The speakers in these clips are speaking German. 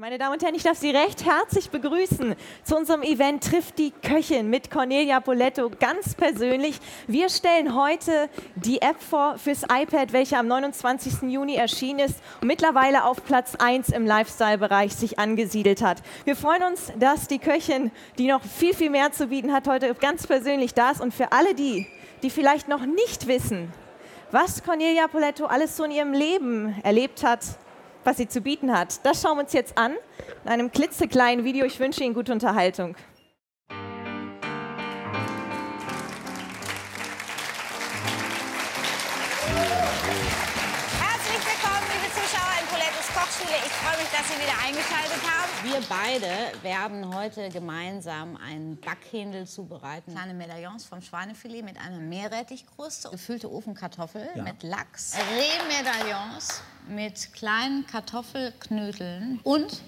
Meine Damen und Herren, ich darf Sie recht herzlich begrüßen zu unserem Event Trifft die Köchin mit Cornelia Poletto ganz persönlich. Wir stellen heute die App vor fürs iPad, welche am 29. Juni erschienen ist und mittlerweile auf Platz 1 im Lifestyle-Bereich sich angesiedelt hat. Wir freuen uns, dass die Köchin, die noch viel, viel mehr zu bieten hat, heute ganz persönlich da ist und für alle die, die vielleicht noch nicht wissen, was Cornelia Poletto alles so in ihrem Leben erlebt hat, was sie zu bieten hat. Das schauen wir uns jetzt an in einem klitzekleinen Video. Ich wünsche Ihnen gute Unterhaltung. Kochschule. Ich freue mich, dass Sie wieder eingeschaltet haben. Wir beide werden heute gemeinsam einen Backhändel zubereiten. Kleine Medaillons vom Schweinefilet mit einer Meerrettichkruste, gefüllte Ofenkartoffel mit Lachs, Rehmedaillons mit kleinen Kartoffelknödeln und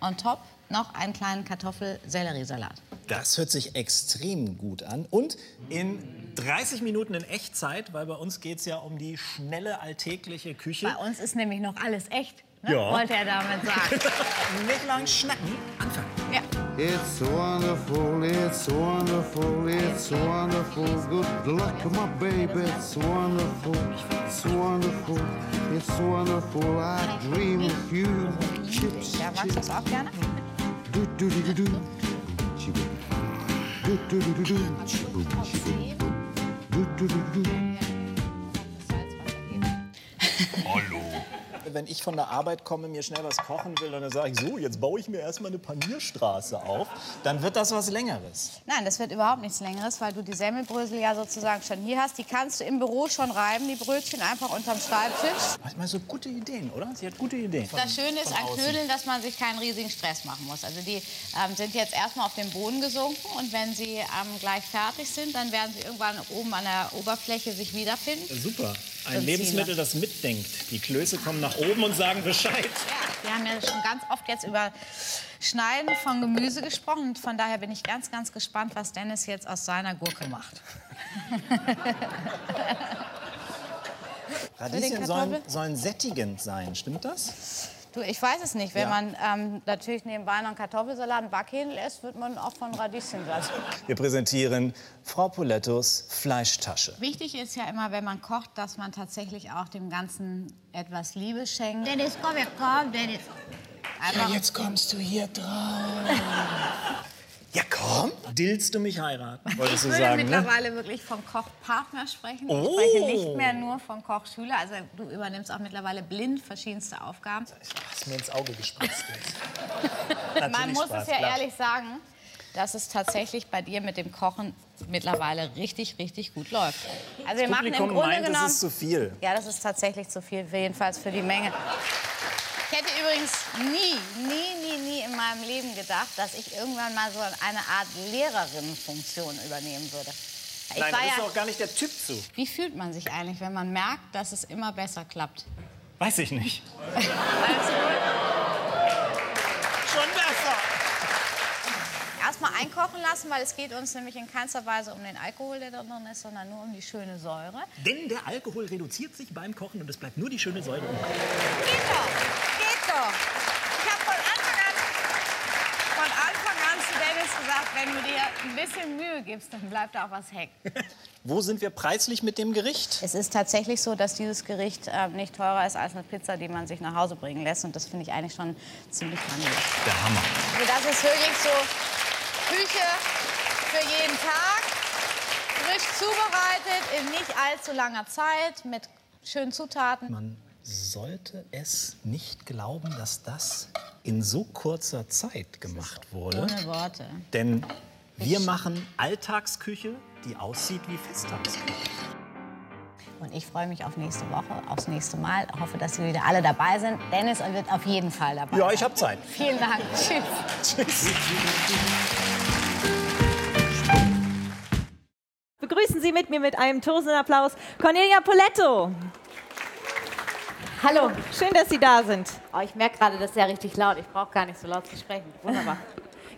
on top noch einen kleinen Kartoffel-Selleriesalat. Das hört sich extrem gut an. Und in 30 Minuten in Echtzeit, weil bei uns geht es ja um die schnelle alltägliche Küche. Bei uns ist nämlich noch alles echt, ne? Ja. wollte er damit sagen. Nicht lang schnacken. Anfangen. ja. It's wonderful, it's wonderful, it's wonderful. Good luck, my baby. It's wonderful, it's wonderful, it's wonderful. I dream of you. Chips, Ja, magst du das auch gerne? do do do do do. Chiboom. Do do do do do. Chiboom, chiboom. Do Wenn ich von der Arbeit komme, mir schnell was kochen will und dann sage ich so, jetzt baue ich mir erstmal eine Panierstraße auf, dann wird das was Längeres. Nein, das wird überhaupt nichts Längeres, weil du die Semmelbrösel ja sozusagen schon hier hast. Die kannst du im Büro schon reiben, die Brötchen einfach unterm Schreibtisch. Manchmal so gute Ideen, oder? Sie hat gute Ideen. Das Schöne ist an. Knödeln, dass man sich keinen riesigen Stress machen muss. Also die ähm, sind jetzt erstmal auf den Boden gesunken und wenn sie ähm, gleich fertig sind, dann werden sie irgendwann oben an der Oberfläche sich wiederfinden. Super. Ein Lebensmittel, das mitdenkt. Die Klöße kommen nach oben und sagen Bescheid. Wir haben ja schon ganz oft jetzt über Schneiden von Gemüse gesprochen. Und von daher bin ich ganz, ganz gespannt, was Dennis jetzt aus seiner Gurke macht. Radieschen sollen, sollen sättigend sein, stimmt das? Du, ich weiß es nicht. Wenn Ja. man ähm, natürlich nebenbei noch einen Kartoffelsalat und Backhähnel isst, wird man auch von Radieschen satt. Wir präsentieren Frau Polettos Fleischtasche. Wichtig ist ja immer, wenn man kocht, dass man tatsächlich auch dem Ganzen etwas Liebe schenkt. Dennis, komm, ja, komm, Dennis. Einfach, jetzt kommst du hier drauf. Ja, komm. Dillst du mich heiraten? Wolltest ich würde sagen, ne? mittlerweile wirklich vom Kochpartner sprechen. Oh. Ich spreche nicht mehr nur von Kochschüler. Also du übernimmst auch mittlerweile blind verschiedenste Aufgaben. Du hast mir ins Auge gespritzt. Man muss Spaß, es ja klar. ehrlich sagen, dass es tatsächlich bei dir mit dem Kochen mittlerweile richtig, richtig gut läuft. Also wir machen im Publikum Grunde meint, genommen... es ist zu viel. Ja, das ist tatsächlich zu viel, jedenfalls für die Menge. Ich hätte übrigens nie, nie, nie, nie in meinem Leben gedacht, dass ich irgendwann mal so eine Art Lehrerinnenfunktion übernehmen würde. Ich Nein, da bist ja, auch gar nicht der Typ zu. wie fühlt man sich eigentlich, wenn man merkt, dass es immer besser klappt? Weiß ich nicht. Also, Schon besser. Erstmal einkochen lassen, weil es geht uns nämlich in keinster Weise um den Alkohol, der da drin ist, sondern nur um die schöne Säure. Denn der Alkohol reduziert sich beim Kochen und es bleibt nur die schöne Säure. Geht doch, geht doch. Ich habe von Anfang an, von Anfang an zu Dennis gesagt, wenn du dir ein bisschen Mühe gibst, dann bleibt da auch was hängen. Wo sind wir preislich mit dem Gericht? Es ist tatsächlich so, dass dieses Gericht äh, nicht teurer ist als eine Pizza, die man sich nach Hause bringen lässt. Und das finde ich eigentlich schon ziemlich grandios. Der Hammer. Also das ist wirklich so Küche für jeden Tag. Frisch zubereitet, in nicht allzu langer Zeit, mit schönen Zutaten. Man sollte es nicht glauben, dass das in so kurzer Zeit gemacht wurde. Ohne Worte. Denn wir machen Alltagsküche, die aussieht wie Festtagsküche. Und ich freue mich auf nächste Woche, aufs nächste Mal. Hoffe, dass Sie wieder alle dabei sind. Dennis wird auf jeden Fall dabei Ja, ich habe Zeit. Vielen Dank. Tschüss. Begrüßen Sie mit mir mit einem tosenden Applaus Cornelia Poletto. Hallo. Schön, dass Sie da sind. Oh, ich merke gerade, das ist ja richtig laut. Ich brauche gar nicht so laut zu sprechen. Wunderbar.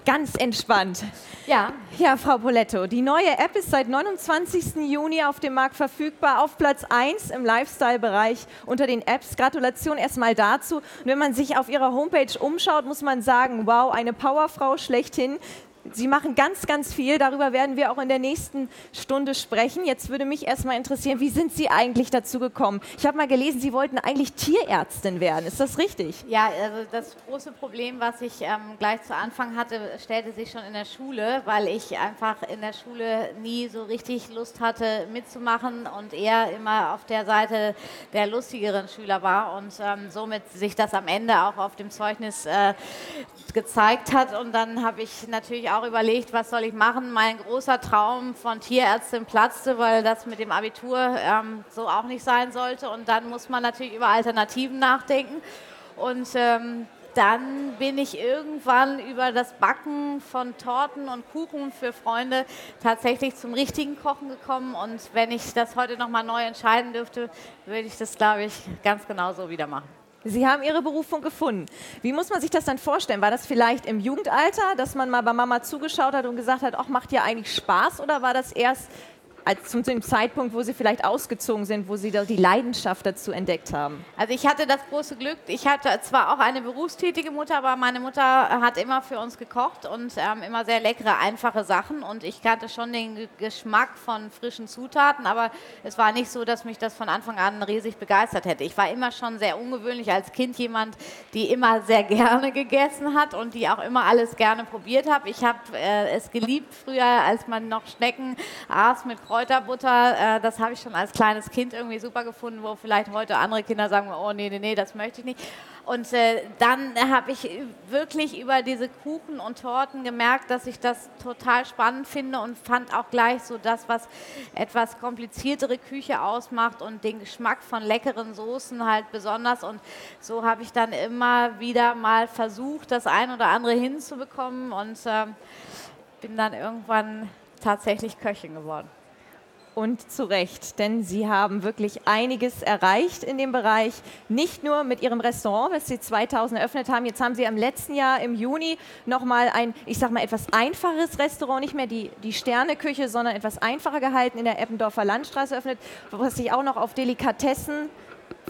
Ganz entspannt. Ja. Ja, Frau Poletto, die neue App ist seit 29. Juni auf dem Markt verfügbar, auf Platz 1 im Lifestyle-Bereich unter den Apps. Gratulation erstmal dazu. Und wenn man sich auf Ihrer Homepage umschaut, muss man sagen, wow, eine Powerfrau schlechthin. Sie machen ganz, ganz viel. Darüber werden wir auch in der nächsten Stunde sprechen. Jetzt würde mich erstmal interessieren, wie sind Sie eigentlich dazu gekommen? Ich habe mal gelesen, Sie wollten eigentlich Tierärztin werden. Ist das richtig? Ja, also das große Problem, was ich ähm, gleich zu Anfang hatte, stellte sich schon in der Schule, weil ich einfach in der Schule nie so richtig Lust hatte mitzumachen und eher immer auf der Seite der lustigeren Schüler war und ähm, somit sich das am Ende auch auf dem Zeugnis äh, gezeigt hat. Und dann habe ich natürlich auch überlegt, was soll ich machen. Mein großer Traum von Tierärztin platzte, weil das mit dem Abitur ähm, so auch nicht sein sollte. Und dann muss man natürlich über Alternativen nachdenken. Und ähm, dann bin ich irgendwann über das Backen von Torten und Kuchen für Freunde tatsächlich zum richtigen Kochen gekommen. Und wenn ich das heute nochmal neu entscheiden dürfte, würde ich das, glaube ich, ganz genau so wieder machen. Sie haben Ihre Berufung gefunden. Wie muss man sich das dann vorstellen? War das vielleicht im Jugendalter, dass man mal bei Mama zugeschaut hat und gesagt hat, ach, macht ja eigentlich Spaß? Oder war das erst als zum dem Zeitpunkt, wo Sie vielleicht ausgezogen sind, wo Sie da die Leidenschaft dazu entdeckt haben? Also ich hatte das große Glück, ich hatte zwar auch eine berufstätige Mutter, aber meine Mutter hat immer für uns gekocht und ähm, immer sehr leckere, einfache Sachen und ich kannte schon den Geschmack von frischen Zutaten, aber es war nicht so, dass mich das von Anfang an riesig begeistert hätte. Ich war immer schon sehr ungewöhnlich als Kind jemand, die immer sehr gerne gegessen hat und die auch immer alles gerne probiert hat. Ich habe äh, es geliebt früher, als man noch Schnecken aß mit Kräutern Kräuterbutter, äh, das habe ich schon als kleines Kind irgendwie super gefunden, wo vielleicht heute andere Kinder sagen, oh nee, nee, nee, das möchte ich nicht. Und äh, dann habe ich wirklich über diese Kuchen und Torten gemerkt, dass ich das total spannend finde und fand auch gleich so das, was etwas kompliziertere Küche ausmacht und den Geschmack von leckeren Soßen halt besonders. Und so habe ich dann immer wieder mal versucht, das ein oder andere hinzubekommen und äh, bin dann irgendwann tatsächlich Köchin geworden und zu Recht, denn Sie haben wirklich einiges erreicht in dem Bereich. Nicht nur mit Ihrem Restaurant, das Sie 2000 eröffnet haben. Jetzt haben Sie im letzten Jahr im Juni nochmal ein, ich sag mal, etwas einfaches Restaurant, nicht mehr die, die Sterneküche, sondern etwas einfacher gehalten in der Eppendorfer Landstraße eröffnet, was sich auch noch auf Delikatessen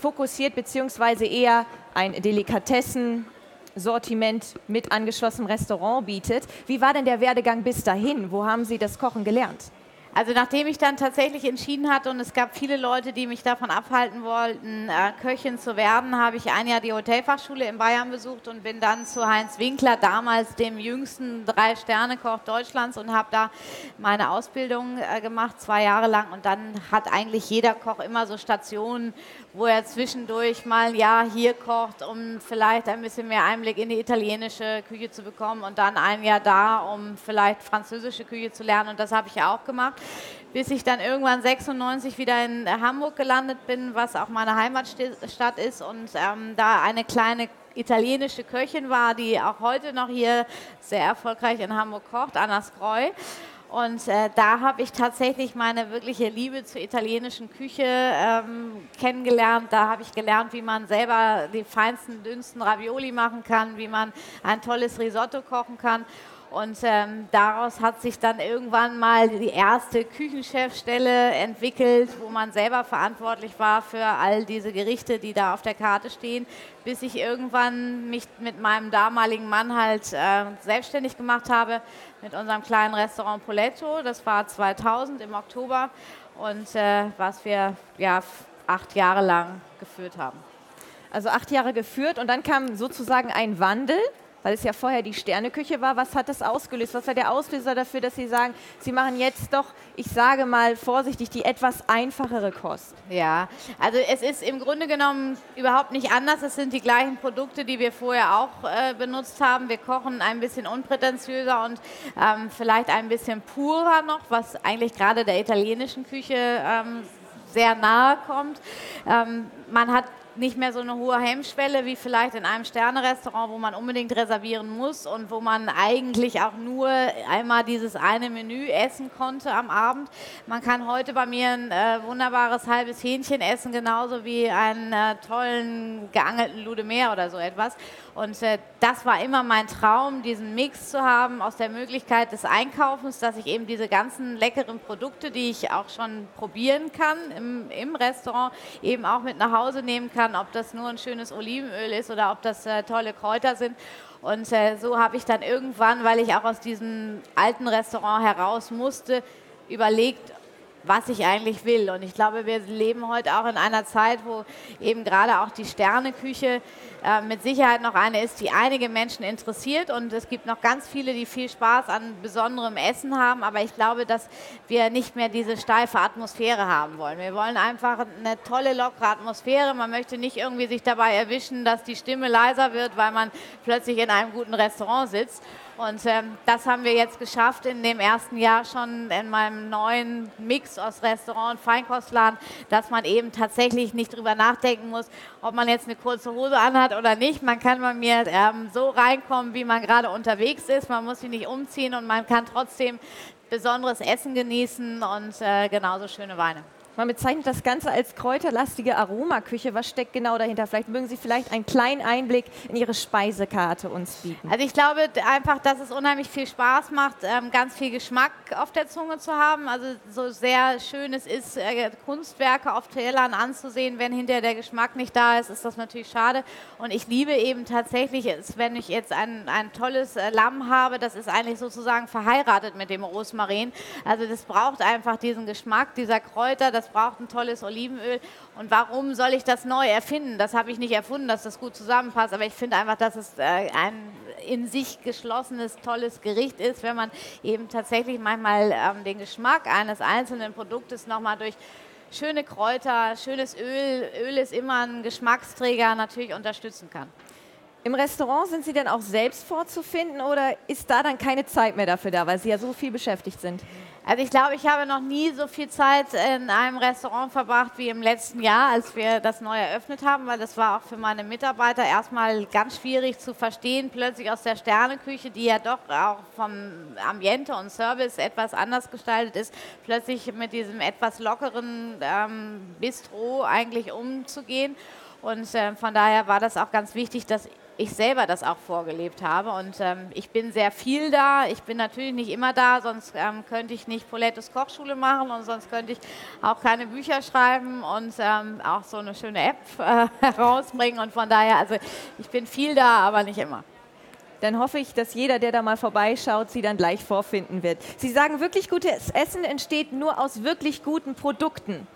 fokussiert, beziehungsweise eher ein Delikatessen Sortiment mit angeschlossenem Restaurant bietet. Wie war denn der Werdegang bis dahin? Wo haben Sie das Kochen gelernt? Also nachdem ich dann tatsächlich entschieden hatte und es gab viele Leute, die mich davon abhalten wollten, äh, Köchin zu werden, habe ich ein Jahr die Hotelfachschule in Bayern besucht und bin dann zu Heinz Winkler, damals dem jüngsten Drei-Sterne-Koch Deutschlands und habe da meine Ausbildung äh, gemacht, zwei Jahre lang. Und dann hat eigentlich jeder Koch immer so Stationen, wo er zwischendurch mal ein Jahr hier kocht, um vielleicht ein bisschen mehr Einblick in die italienische Küche zu bekommen und dann ein Jahr da, um vielleicht französische Küche zu lernen. Und das habe ich ja auch gemacht bis ich dann irgendwann 96 wieder in Hamburg gelandet bin, was auch meine Heimatstadt ist und ähm, da eine kleine italienische Köchin war, die auch heute noch hier sehr erfolgreich in Hamburg kocht, Anna Skreu. Und äh, da habe ich tatsächlich meine wirkliche Liebe zur italienischen Küche ähm, kennengelernt. Da habe ich gelernt, wie man selber die feinsten, dünnsten Ravioli machen kann, wie man ein tolles Risotto kochen kann. Und ähm, daraus hat sich dann irgendwann mal die erste Küchenchefstelle entwickelt, wo man selber verantwortlich war für all diese Gerichte, die da auf der Karte stehen, bis ich irgendwann mich mit meinem damaligen Mann halt äh, selbstständig gemacht habe mit unserem kleinen Restaurant Poletto. Das war 2000 im Oktober und äh, was wir ja acht Jahre lang geführt haben. Also acht Jahre geführt und dann kam sozusagen ein Wandel weil es ja vorher die Sterneküche war. Was hat das ausgelöst? Was war der Auslöser dafür, dass Sie sagen, Sie machen jetzt doch, ich sage mal vorsichtig, die etwas einfachere Kost? Ja, also es ist im Grunde genommen überhaupt nicht anders. Es sind die gleichen Produkte, die wir vorher auch äh, benutzt haben. Wir kochen ein bisschen unprätentiöser und ähm, vielleicht ein bisschen purer noch, was eigentlich gerade der italienischen Küche ähm, sehr nahe kommt. Ähm, man hat nicht mehr so eine hohe Hemmschwelle wie vielleicht in einem Sternerestaurant, wo man unbedingt reservieren muss und wo man eigentlich auch nur einmal dieses eine Menü essen konnte am Abend. Man kann heute bei mir ein äh, wunderbares halbes Hähnchen essen, genauso wie einen äh, tollen geangelten Ludemeer oder so etwas. Und äh, das war immer mein Traum, diesen Mix zu haben aus der Möglichkeit des Einkaufens, dass ich eben diese ganzen leckeren Produkte, die ich auch schon probieren kann im, im Restaurant, eben auch mit nach Hause nehmen kann, ob das nur ein schönes Olivenöl ist oder ob das äh, tolle Kräuter sind. Und äh, so habe ich dann irgendwann, weil ich auch aus diesem alten Restaurant heraus musste, überlegt, was ich eigentlich will. Und ich glaube, wir leben heute auch in einer Zeit, wo eben gerade auch die Sterneküche äh, mit Sicherheit noch eine ist, die einige Menschen interessiert. Und es gibt noch ganz viele, die viel Spaß an besonderem Essen haben. Aber ich glaube, dass wir nicht mehr diese steife Atmosphäre haben wollen. Wir wollen einfach eine tolle, lockere Atmosphäre. Man möchte nicht irgendwie sich dabei erwischen, dass die Stimme leiser wird, weil man plötzlich in einem guten Restaurant sitzt. Und ähm, das haben wir jetzt geschafft in dem ersten Jahr schon in meinem neuen Mix aus Restaurant und Feinkostladen, dass man eben tatsächlich nicht drüber nachdenken muss, ob man jetzt eine kurze Hose anhat oder nicht. Man kann bei mir ähm, so reinkommen, wie man gerade unterwegs ist. Man muss sich nicht umziehen und man kann trotzdem besonderes Essen genießen und äh, genauso schöne Weine. Man bezeichnet das Ganze als kräuterlastige Aromaküche. Was steckt genau dahinter? Vielleicht mögen Sie vielleicht einen kleinen Einblick in Ihre Speisekarte uns bieten. Also ich glaube einfach, dass es unheimlich viel Spaß macht, ähm, ganz viel Geschmack auf der Zunge zu haben. Also so sehr schön es ist, äh, Kunstwerke auf Tellern anzusehen, wenn hinterher der Geschmack nicht da ist, ist das natürlich schade. Und ich liebe eben tatsächlich, wenn ich jetzt ein, ein tolles äh, Lamm habe, das ist eigentlich sozusagen verheiratet mit dem Rosmarin. Also das braucht einfach diesen Geschmack dieser Kräuter, das das braucht ein tolles Olivenöl. Und warum soll ich das neu erfinden? Das habe ich nicht erfunden, dass das gut zusammenpasst, aber ich finde einfach, dass es äh, ein in sich geschlossenes, tolles Gericht ist, wenn man eben tatsächlich manchmal ähm, den Geschmack eines einzelnen Produktes nochmal durch schöne Kräuter, schönes Öl, Öl ist immer ein Geschmacksträger, natürlich unterstützen kann. Im Restaurant sind Sie denn auch selbst vorzufinden oder ist da dann keine Zeit mehr dafür da, weil Sie ja so viel beschäftigt sind? Also ich glaube, ich habe noch nie so viel Zeit in einem Restaurant verbracht wie im letzten Jahr, als wir das neu eröffnet haben, weil das war auch für meine Mitarbeiter erstmal ganz schwierig zu verstehen, plötzlich aus der Sterneküche, die ja doch auch vom Ambiente und Service etwas anders gestaltet ist, plötzlich mit diesem etwas lockeren ähm, Bistro eigentlich umzugehen. Und äh, von daher war das auch ganz wichtig, dass ich selber das auch vorgelebt habe. Und ähm, ich bin sehr viel da. Ich bin natürlich nicht immer da, sonst ähm, könnte ich nicht Polettes Kochschule machen und sonst könnte ich auch keine Bücher schreiben und ähm, auch so eine schöne App äh, herausbringen. Und von daher, also ich bin viel da, aber nicht immer. Dann hoffe ich, dass jeder, der da mal vorbeischaut, sie dann gleich vorfinden wird. Sie sagen, wirklich gutes Essen entsteht nur aus wirklich guten Produkten.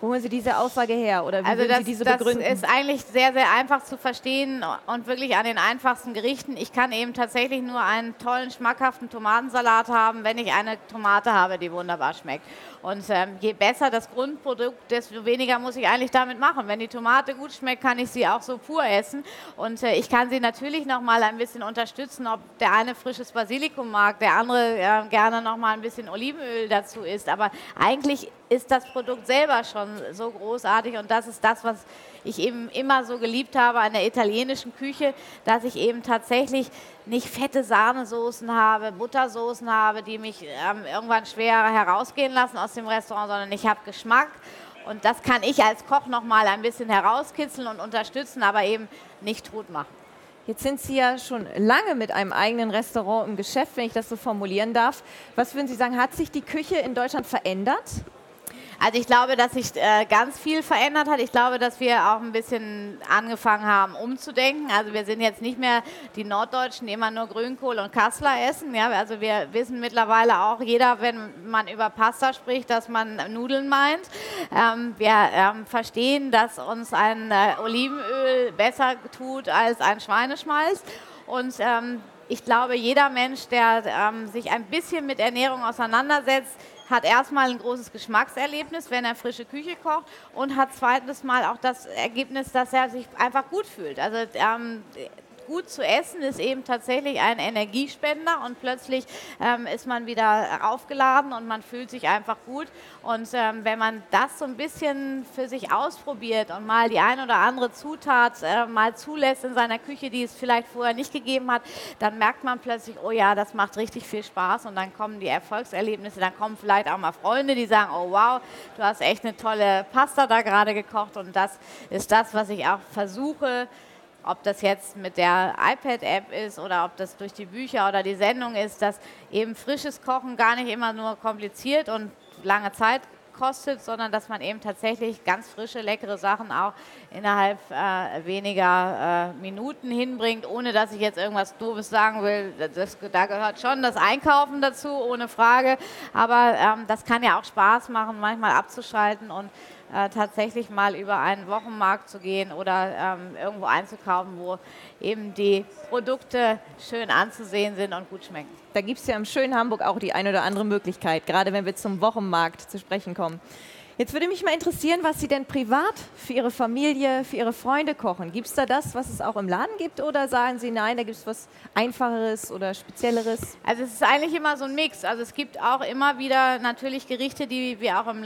Wo holen Sie diese Aussage her oder wie also das, Sie diese begründen? Das ist eigentlich sehr, sehr einfach zu verstehen und wirklich an den einfachsten Gerichten. Ich kann eben tatsächlich nur einen tollen, schmackhaften Tomatensalat haben, wenn ich eine Tomate habe, die wunderbar schmeckt. Und ähm, je besser das Grundprodukt, desto weniger muss ich eigentlich damit machen. Wenn die Tomate gut schmeckt, kann ich sie auch so pur essen. Und äh, ich kann sie natürlich noch mal ein bisschen unterstützen, ob der eine frisches Basilikum mag, der andere äh, gerne noch mal ein bisschen Olivenöl dazu isst. Aber eigentlich ist das Produkt selber schon so großartig und das ist das, was ich eben immer so geliebt habe an der italienischen Küche, dass ich eben tatsächlich nicht fette Sahnesoßen habe, Buttersoßen habe, die mich ähm, irgendwann schwer herausgehen lassen aus dem Restaurant, sondern ich habe Geschmack und das kann ich als Koch noch mal ein bisschen herauskitzeln und unterstützen, aber eben nicht tot machen. Jetzt sind Sie ja schon lange mit einem eigenen Restaurant im Geschäft, wenn ich das so formulieren darf. Was würden Sie sagen, hat sich die Küche in Deutschland verändert? Also ich glaube, dass sich äh, ganz viel verändert hat. Ich glaube, dass wir auch ein bisschen angefangen haben, umzudenken. Also wir sind jetzt nicht mehr die Norddeutschen, die immer nur Grünkohl und Kassler essen. Ja, also wir wissen mittlerweile auch jeder, wenn man über Pasta spricht, dass man Nudeln meint. Ähm, wir ähm, verstehen, dass uns ein äh, Olivenöl besser tut als ein Schweineschmalz. Und ähm, ich glaube, jeder Mensch, der ähm, sich ein bisschen mit Ernährung auseinandersetzt, hat erstmal ein großes Geschmackserlebnis, wenn er frische Küche kocht und hat zweitens mal auch das Ergebnis, dass er sich einfach gut fühlt. Also ähm, gut zu essen ist eben tatsächlich ein Energiespender und plötzlich ähm, ist man wieder aufgeladen und man fühlt sich einfach gut. Und ähm, wenn man das so ein bisschen für sich ausprobiert und mal die ein oder andere Zutat äh, mal zulässt in seiner Küche, die es vielleicht vorher nicht gegeben hat, dann merkt man plötzlich, oh ja, das macht richtig viel Spaß und dann kommen die Erfolgserlebnisse, dann kommen vielleicht auch mal Freunde, die sagen, oh wow, du hast echt eine tolle Pasta da gerade gekocht und das ist das, was ich auch versuche, ob das jetzt mit der iPad-App ist oder ob das durch die Bücher oder die Sendung ist, dass eben frisches Kochen gar nicht immer nur kompliziert und lange Zeit kostet, sondern dass man eben tatsächlich ganz frische, leckere Sachen auch innerhalb äh, weniger äh, Minuten hinbringt, ohne dass ich jetzt irgendwas Doofes sagen will. Das, da gehört schon das Einkaufen dazu, ohne Frage. Aber ähm, das kann ja auch Spaß machen, manchmal abzuschalten und äh, tatsächlich mal über einen Wochenmarkt zu gehen oder ähm, irgendwo einzukaufen, wo eben die Produkte schön anzusehen sind und gut schmecken. Da gibt es ja im schönen Hamburg auch die eine oder andere Möglichkeit, gerade wenn wir zum Wochenmarkt zu sprechen kommen. Jetzt würde mich mal interessieren, was Sie denn privat für Ihre Familie, für Ihre Freunde kochen. Gibt es da das, was es auch im Laden gibt oder sagen Sie, nein, da gibt es was Einfacheres oder Spezielleres? Also es ist eigentlich immer so ein Mix. Also es gibt auch immer wieder natürlich Gerichte, die wir auch im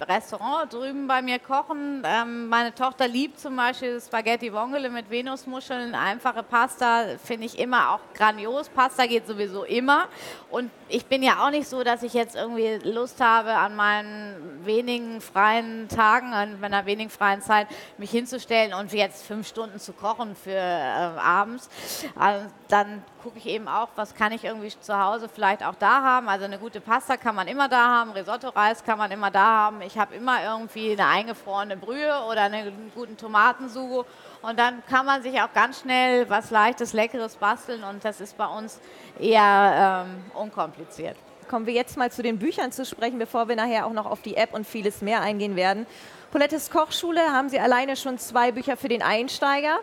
Restaurant drüben bei mir kochen. Ähm, meine Tochter liebt zum Beispiel Spaghetti Vongole mit Venusmuscheln. Einfache Pasta finde ich immer auch grandios. Pasta geht sowieso immer. Und ich bin ja auch nicht so, dass ich jetzt irgendwie Lust habe, an meinen wenigen freien Tagen, an meiner wenigen freien Zeit, mich hinzustellen und jetzt fünf Stunden zu kochen für äh, abends. Also dann gucke ich eben auch, was kann ich irgendwie zu Hause vielleicht auch da haben. Also eine gute Pasta kann man immer da haben, Risotto-Reis kann man immer da haben. Ich habe immer irgendwie eine eingefrorene Brühe oder einen guten Tomatensugo. Und dann kann man sich auch ganz schnell was Leichtes, Leckeres basteln und das ist bei uns eher ähm, unkompliziert. Kommen wir jetzt mal zu den Büchern zu sprechen, bevor wir nachher auch noch auf die App und vieles mehr eingehen werden. Paulettes Kochschule haben Sie alleine schon zwei Bücher für den Einsteiger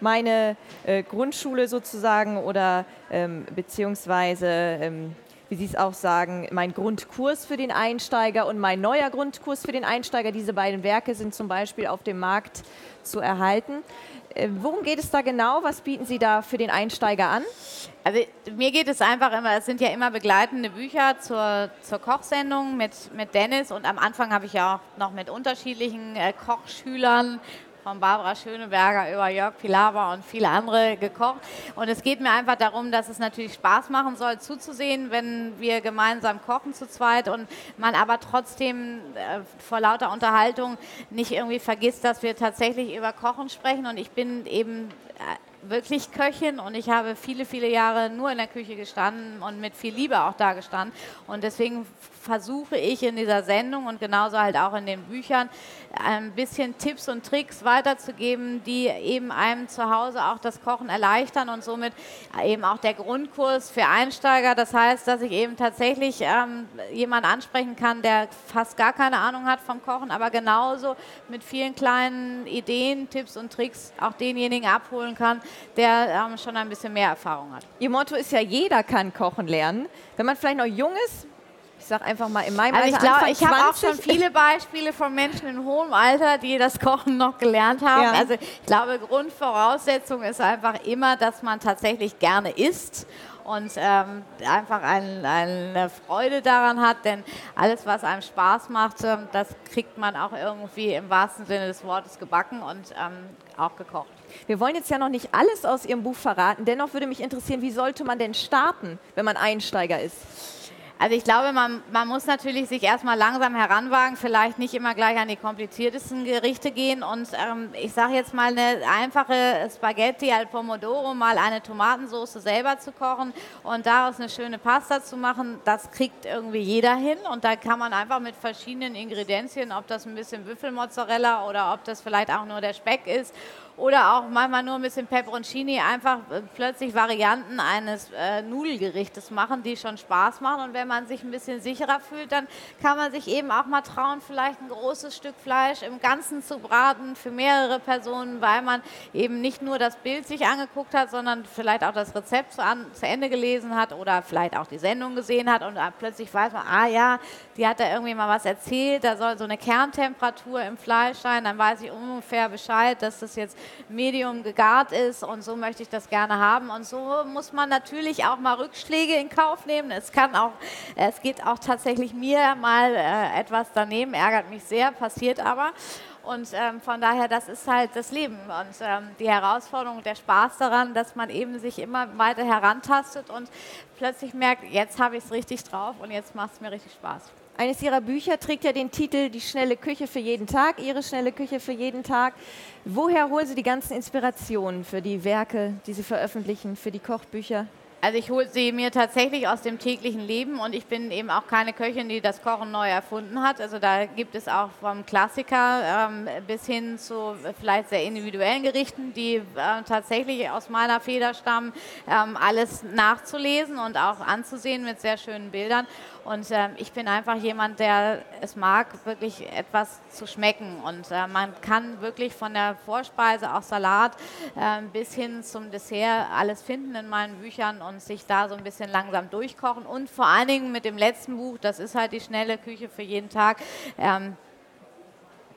meine äh, Grundschule sozusagen oder ähm, beziehungsweise, ähm, wie Sie es auch sagen, mein Grundkurs für den Einsteiger und mein neuer Grundkurs für den Einsteiger. Diese beiden Werke sind zum Beispiel auf dem Markt zu erhalten. Äh, worum geht es da genau? Was bieten Sie da für den Einsteiger an? Also mir geht es einfach immer, es sind ja immer begleitende Bücher zur, zur Kochsendung mit, mit Dennis und am Anfang habe ich ja auch noch mit unterschiedlichen äh, Kochschülern von Barbara Schöneberger über Jörg Pilawa und viele andere gekocht. Und es geht mir einfach darum, dass es natürlich Spaß machen soll, zuzusehen, wenn wir gemeinsam kochen zu zweit und man aber trotzdem äh, vor lauter Unterhaltung nicht irgendwie vergisst, dass wir tatsächlich über Kochen sprechen. Und ich bin eben äh, wirklich Köchin und ich habe viele, viele Jahre nur in der Küche gestanden und mit viel Liebe auch da gestanden. Und deswegen versuche ich in dieser Sendung und genauso halt auch in den Büchern ein bisschen Tipps und Tricks weiterzugeben, die eben einem zu Hause auch das Kochen erleichtern und somit eben auch der Grundkurs für Einsteiger. Das heißt, dass ich eben tatsächlich ähm, jemanden ansprechen kann, der fast gar keine Ahnung hat vom Kochen, aber genauso mit vielen kleinen Ideen, Tipps und Tricks auch denjenigen abholen kann, der ähm, schon ein bisschen mehr Erfahrung hat. Ihr Motto ist ja, jeder kann kochen lernen. Wenn man vielleicht noch jung ist, ich sag einfach mal in meinem also Alter, ich glaube, ich habe auch schon viele Beispiele von Menschen in hohem Alter, die das Kochen noch gelernt haben. Ja. Also ich glaube, Grundvoraussetzung ist einfach immer, dass man tatsächlich gerne isst und ähm, einfach ein, eine Freude daran hat, denn alles, was einem Spaß macht, ähm, das kriegt man auch irgendwie im wahrsten Sinne des Wortes gebacken und ähm, auch gekocht. Wir wollen jetzt ja noch nicht alles aus Ihrem Buch verraten, dennoch würde mich interessieren, wie sollte man denn starten, wenn man Einsteiger ist? Also ich glaube, man, man muss natürlich sich erstmal langsam heranwagen, vielleicht nicht immer gleich an die kompliziertesten Gerichte gehen. Und ähm, ich sage jetzt mal eine einfache Spaghetti al Pomodoro, mal eine Tomatensauce selber zu kochen und daraus eine schöne Pasta zu machen, das kriegt irgendwie jeder hin. Und da kann man einfach mit verschiedenen Ingredienzien, ob das ein bisschen Büffelmozzarella oder ob das vielleicht auch nur der Speck ist oder auch manchmal nur ein bisschen Peperoncini, einfach äh, plötzlich Varianten eines äh, Nudelgerichtes machen, die schon Spaß machen. Und wenn man sich ein bisschen sicherer fühlt, dann kann man sich eben auch mal trauen, vielleicht ein großes Stück Fleisch im Ganzen zu braten für mehrere Personen, weil man eben nicht nur das Bild sich angeguckt hat, sondern vielleicht auch das Rezept zu, an, zu Ende gelesen hat oder vielleicht auch die Sendung gesehen hat und plötzlich weiß man, ah ja, die hat da irgendwie mal was erzählt, da soll so eine Kerntemperatur im Fleisch sein, dann weiß ich ungefähr Bescheid, dass das jetzt Medium gegart ist und so möchte ich das gerne haben. Und so muss man natürlich auch mal Rückschläge in Kauf nehmen. Es kann auch, es geht auch tatsächlich mir mal äh, etwas daneben, ärgert mich sehr, passiert aber. Und ähm, von daher, das ist halt das Leben und ähm, die Herausforderung, der Spaß daran, dass man eben sich immer weiter herantastet und plötzlich merkt, jetzt habe ich es richtig drauf und jetzt macht es mir richtig Spaß. Eines Ihrer Bücher trägt ja den Titel Die schnelle Küche für jeden Tag, Ihre schnelle Küche für jeden Tag. Woher holen Sie die ganzen Inspirationen für die Werke, die Sie veröffentlichen, für die Kochbücher? Also ich hole sie mir tatsächlich aus dem täglichen Leben und ich bin eben auch keine Köchin, die das Kochen neu erfunden hat. Also da gibt es auch vom Klassiker ähm, bis hin zu vielleicht sehr individuellen Gerichten, die äh, tatsächlich aus meiner Feder stammen, ähm, alles nachzulesen und auch anzusehen mit sehr schönen Bildern. Und äh, ich bin einfach jemand, der es mag, wirklich etwas zu schmecken. Und äh, man kann wirklich von der Vorspeise, auch Salat, äh, bis hin zum Dessert alles finden in meinen Büchern und sich da so ein bisschen langsam durchkochen. Und vor allen Dingen mit dem letzten Buch, das ist halt die schnelle Küche für jeden Tag. Ähm,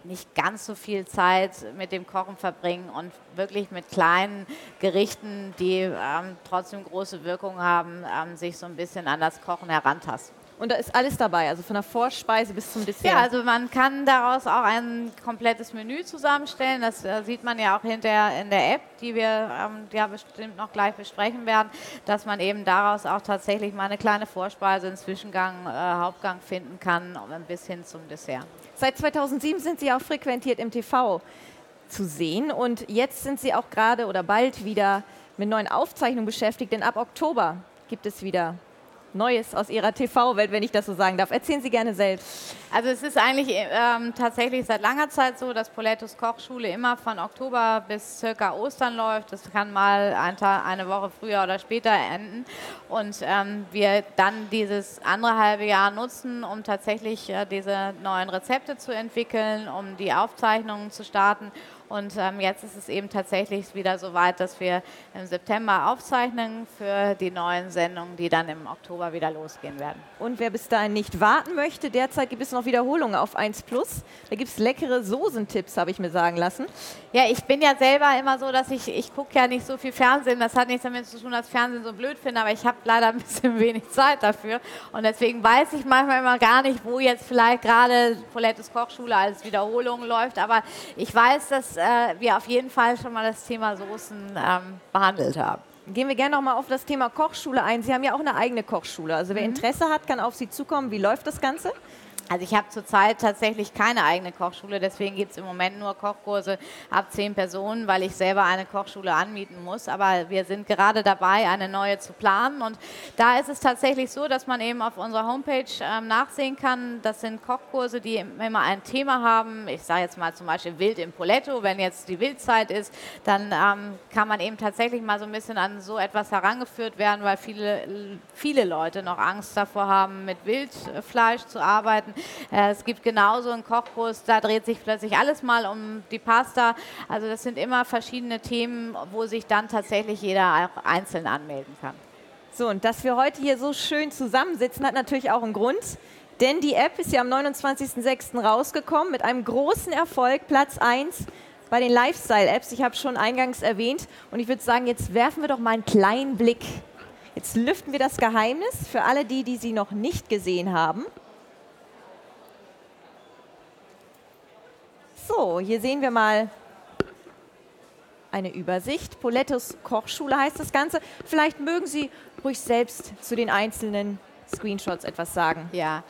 nicht ganz so viel Zeit mit dem Kochen verbringen und wirklich mit kleinen Gerichten, die ähm, trotzdem große Wirkung haben, ähm, sich so ein bisschen an das Kochen herantasten. Und da ist alles dabei, also von der Vorspeise bis zum Dessert. Ja, also man kann daraus auch ein komplettes Menü zusammenstellen. Das äh, sieht man ja auch hinterher in der App, die wir ähm, ja bestimmt noch gleich besprechen werden, dass man eben daraus auch tatsächlich mal eine kleine Vorspeise, einen Zwischengang, äh, Hauptgang finden kann, ein bisschen zum Dessert. Seit 2007 sind Sie auch frequentiert im TV zu sehen und jetzt sind Sie auch gerade oder bald wieder mit neuen Aufzeichnungen beschäftigt, denn ab Oktober gibt es wieder Neues aus Ihrer TV-Welt, wenn ich das so sagen darf. Erzählen Sie gerne selbst. Also es ist eigentlich ähm, tatsächlich seit langer Zeit so, dass Polettos Kochschule immer von Oktober bis circa Ostern läuft. Das kann mal ein Tag, eine Woche früher oder später enden. Und ähm, wir dann dieses andere halbe Jahr nutzen, um tatsächlich äh, diese neuen Rezepte zu entwickeln, um die Aufzeichnungen zu starten und ähm, jetzt ist es eben tatsächlich wieder so weit, dass wir im September aufzeichnen für die neuen Sendungen, die dann im Oktober wieder losgehen werden. Und wer bis dahin nicht warten möchte, derzeit gibt es noch Wiederholungen auf 1 Plus. Da gibt es leckere Soßentipps, habe ich mir sagen lassen. Ja, ich bin ja selber immer so, dass ich, ich gucke ja nicht so viel Fernsehen. Das hat nichts damit zu tun, dass ich Fernsehen so blöd finde, aber ich habe leider ein bisschen wenig Zeit dafür. Und deswegen weiß ich manchmal immer gar nicht, wo jetzt vielleicht gerade Polettes Kochschule als Wiederholung läuft. Aber ich weiß, dass äh, wir auf jeden Fall schon mal das Thema Soßen ähm, behandelt haben. Gehen wir gerne nochmal auf das Thema Kochschule ein. Sie haben ja auch eine eigene Kochschule. Also wer mhm. Interesse hat, kann auf Sie zukommen. Wie läuft das Ganze? Also ich habe zurzeit tatsächlich keine eigene Kochschule, deswegen gibt es im Moment nur Kochkurse ab zehn Personen, weil ich selber eine Kochschule anmieten muss. Aber wir sind gerade dabei, eine neue zu planen. Und da ist es tatsächlich so, dass man eben auf unserer Homepage ähm, nachsehen kann, das sind Kochkurse, die immer ein Thema haben. Ich sage jetzt mal zum Beispiel Wild im Poletto, wenn jetzt die Wildzeit ist, dann ähm, kann man eben tatsächlich mal so ein bisschen an so etwas herangeführt werden, weil viele, viele Leute noch Angst davor haben, mit Wildfleisch zu arbeiten. Äh, es gibt genauso einen Kochkurs, da dreht sich plötzlich alles mal um die Pasta. Also das sind immer verschiedene Themen, wo sich dann tatsächlich jeder auch einzeln anmelden kann. So, und dass wir heute hier so schön zusammensitzen, hat natürlich auch einen Grund. Denn die App ist ja am 29.06. rausgekommen mit einem großen Erfolg, Platz 1 bei den Lifestyle-Apps. Ich habe schon eingangs erwähnt. Und ich würde sagen, jetzt werfen wir doch mal einen kleinen Blick. Jetzt lüften wir das Geheimnis für alle die, die sie noch nicht gesehen haben. So, hier sehen wir mal eine Übersicht. Polettos Kochschule heißt das Ganze. Vielleicht mögen Sie ruhig selbst zu den einzelnen Screenshots etwas sagen. Ja,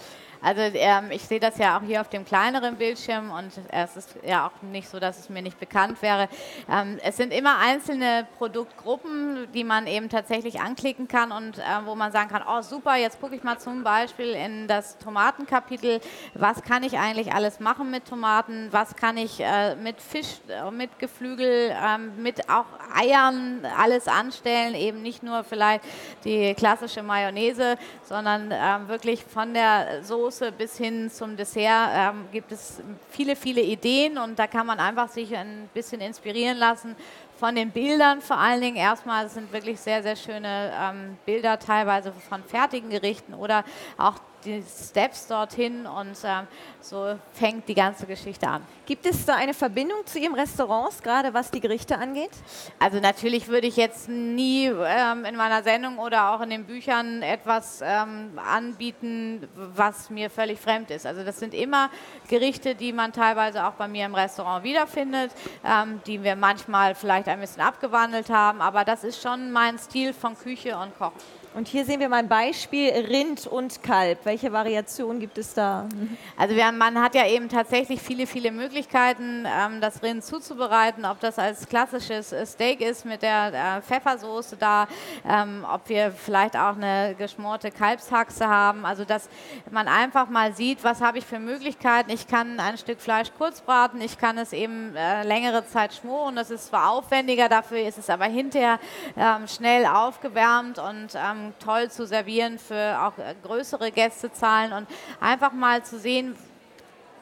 also ähm, ich sehe das ja auch hier auf dem kleineren Bildschirm und es ist ja auch nicht so, dass es mir nicht bekannt wäre. Ähm, es sind immer einzelne Produktgruppen, die man eben tatsächlich anklicken kann und äh, wo man sagen kann, oh super, jetzt gucke ich mal zum Beispiel in das Tomatenkapitel, was kann ich eigentlich alles machen mit Tomaten, was kann ich äh, mit Fisch, äh, mit Geflügel, äh, mit auch Eiern alles anstellen, eben nicht nur vielleicht die klassische Mayonnaise, sondern ähm, wirklich von der Soße Soße bis hin zum Dessert ähm, gibt es viele, viele Ideen und da kann man einfach sich ein bisschen inspirieren lassen von den Bildern vor allen Dingen. Erstmal sind wirklich sehr, sehr schöne ähm, Bilder teilweise von fertigen Gerichten oder auch die Steps dorthin und ähm, so fängt die ganze Geschichte an. Gibt es da eine Verbindung zu Ihrem Restaurants, gerade was die Gerichte angeht? Also natürlich würde ich jetzt nie ähm, in meiner Sendung oder auch in den Büchern etwas ähm, anbieten, was mir völlig fremd ist. Also das sind immer Gerichte, die man teilweise auch bei mir im Restaurant wiederfindet, ähm, die wir manchmal vielleicht ein bisschen abgewandelt haben, aber das ist schon mein Stil von Küche und Kochen. Und hier sehen wir mal ein Beispiel Rind und Kalb. Welche Variation gibt es da? Also wir, man hat ja eben tatsächlich viele, viele Möglichkeiten, ähm, das Rind zuzubereiten, ob das als klassisches Steak ist mit der äh, Pfeffersoße da, ähm, ob wir vielleicht auch eine geschmorte Kalbshaxe haben. Also dass man einfach mal sieht, was habe ich für Möglichkeiten. Ich kann ein Stück Fleisch kurz braten, ich kann es eben äh, längere Zeit schmoren. Das ist zwar aufwendiger, dafür ist es aber hinterher ähm, schnell aufgewärmt und ähm, toll zu servieren für auch äh, größere Gästezahlen und einfach mal zu sehen,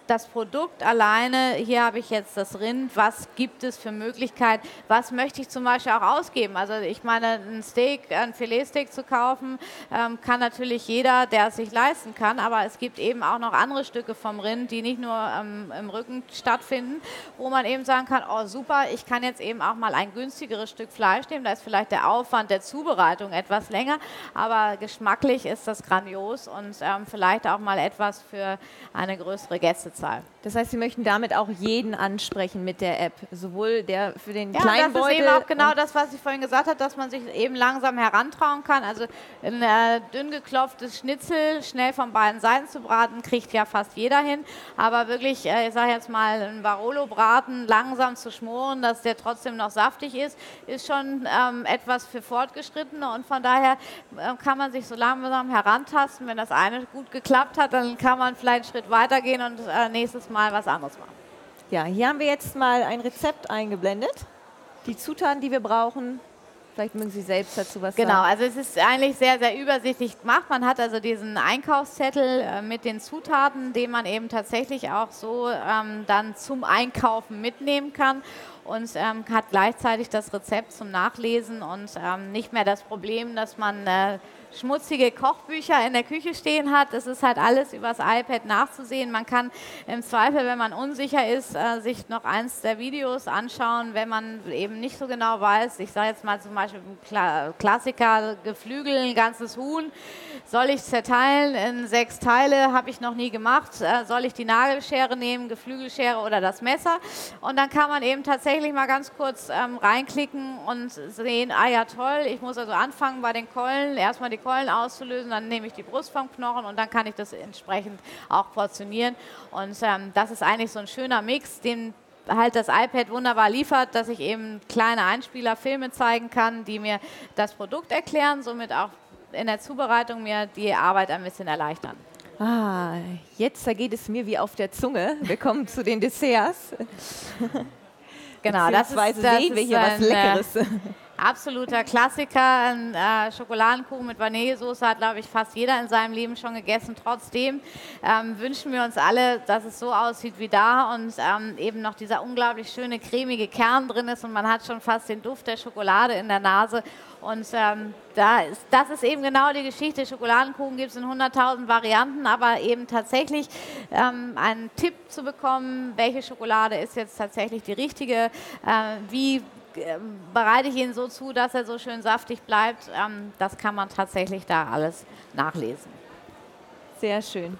das Produkt alleine, hier habe ich jetzt das Rind, was gibt es für Möglichkeiten, was möchte ich zum Beispiel auch ausgeben? Also ich meine, ein Steak, ein Filetsteak zu kaufen, ähm, kann natürlich jeder, der es sich leisten kann, aber es gibt eben auch noch andere Stücke vom Rind, die nicht nur ähm, im Rücken stattfinden, wo man eben sagen kann, oh super, ich kann jetzt eben auch mal ein günstigeres Stück Fleisch nehmen, da ist vielleicht der Aufwand der Zubereitung etwas länger, aber geschmacklich ist das grandios und ähm, vielleicht auch mal etwas für eine größere Gästezeit. outside. Das heißt, Sie möchten damit auch jeden ansprechen mit der App, sowohl der für den ja, kleinen das ist eben auch genau das, was ich vorhin gesagt habe, dass man sich eben langsam herantrauen kann. Also ein äh, dünn geklopftes Schnitzel schnell von beiden Seiten zu braten, kriegt ja fast jeder hin. Aber wirklich, äh, ich sage jetzt mal, ein Barolo-Braten langsam zu schmoren, dass der trotzdem noch saftig ist, ist schon ähm, etwas für Fortgeschrittene. Und von daher äh, kann man sich so langsam herantasten. Wenn das eine gut geklappt hat, dann kann man vielleicht einen Schritt weitergehen und äh, Mal was anderes machen. Ja, hier haben wir jetzt mal ein Rezept eingeblendet. Die Zutaten, die wir brauchen. Vielleicht mögen Sie selbst dazu was genau, sagen. Genau, also es ist eigentlich sehr, sehr übersichtlich gemacht. Man hat also diesen Einkaufszettel äh, mit den Zutaten, den man eben tatsächlich auch so ähm, dann zum Einkaufen mitnehmen kann und ähm, hat gleichzeitig das Rezept zum Nachlesen und ähm, nicht mehr das Problem, dass man äh, schmutzige Kochbücher in der Küche stehen hat. Das ist halt alles übers iPad nachzusehen. Man kann im Zweifel, wenn man unsicher ist, äh, sich noch eins der Videos anschauen, wenn man eben nicht so genau weiß. Ich sage jetzt mal zum Beispiel Kla Klassiker, Geflügel, ein ganzes Huhn. Soll ich zerteilen in sechs Teile? Habe ich noch nie gemacht. Äh, soll ich die Nagelschere nehmen, Geflügelschere oder das Messer? Und dann kann man eben tatsächlich mal ganz kurz ähm, reinklicken und sehen, ah ja toll, ich muss also anfangen bei den Keulen, erstmal die Keulen auszulösen, dann nehme ich die Brust vom Knochen und dann kann ich das entsprechend auch portionieren. Und ähm, das ist eigentlich so ein schöner Mix, den halt das iPad wunderbar liefert, dass ich eben kleine Einspieler, Filme zeigen kann, die mir das Produkt erklären, somit auch in der Zubereitung mir die Arbeit ein bisschen erleichtern. Ah, jetzt geht es mir wie auf der Zunge. Wir kommen zu den Desserts. Genau, das ist, das sehen wir hier ein, was Leckeres. Absoluter Klassiker. Ein äh, Schokoladenkuchen mit Vanillesoße hat, glaube ich, fast jeder in seinem Leben schon gegessen. Trotzdem ähm, wünschen wir uns alle, dass es so aussieht wie da und ähm, eben noch dieser unglaublich schöne, cremige Kern drin ist und man hat schon fast den Duft der Schokolade in der Nase. Und ähm, da ist, das ist eben genau die Geschichte. Schokoladenkuchen gibt es in 100.000 Varianten, aber eben tatsächlich ähm, einen Tipp zu bekommen, welche Schokolade ist jetzt tatsächlich die richtige, äh, wie bereite ich ihn so zu, dass er so schön saftig bleibt. Ähm, das kann man tatsächlich da alles nachlesen. Sehr schön.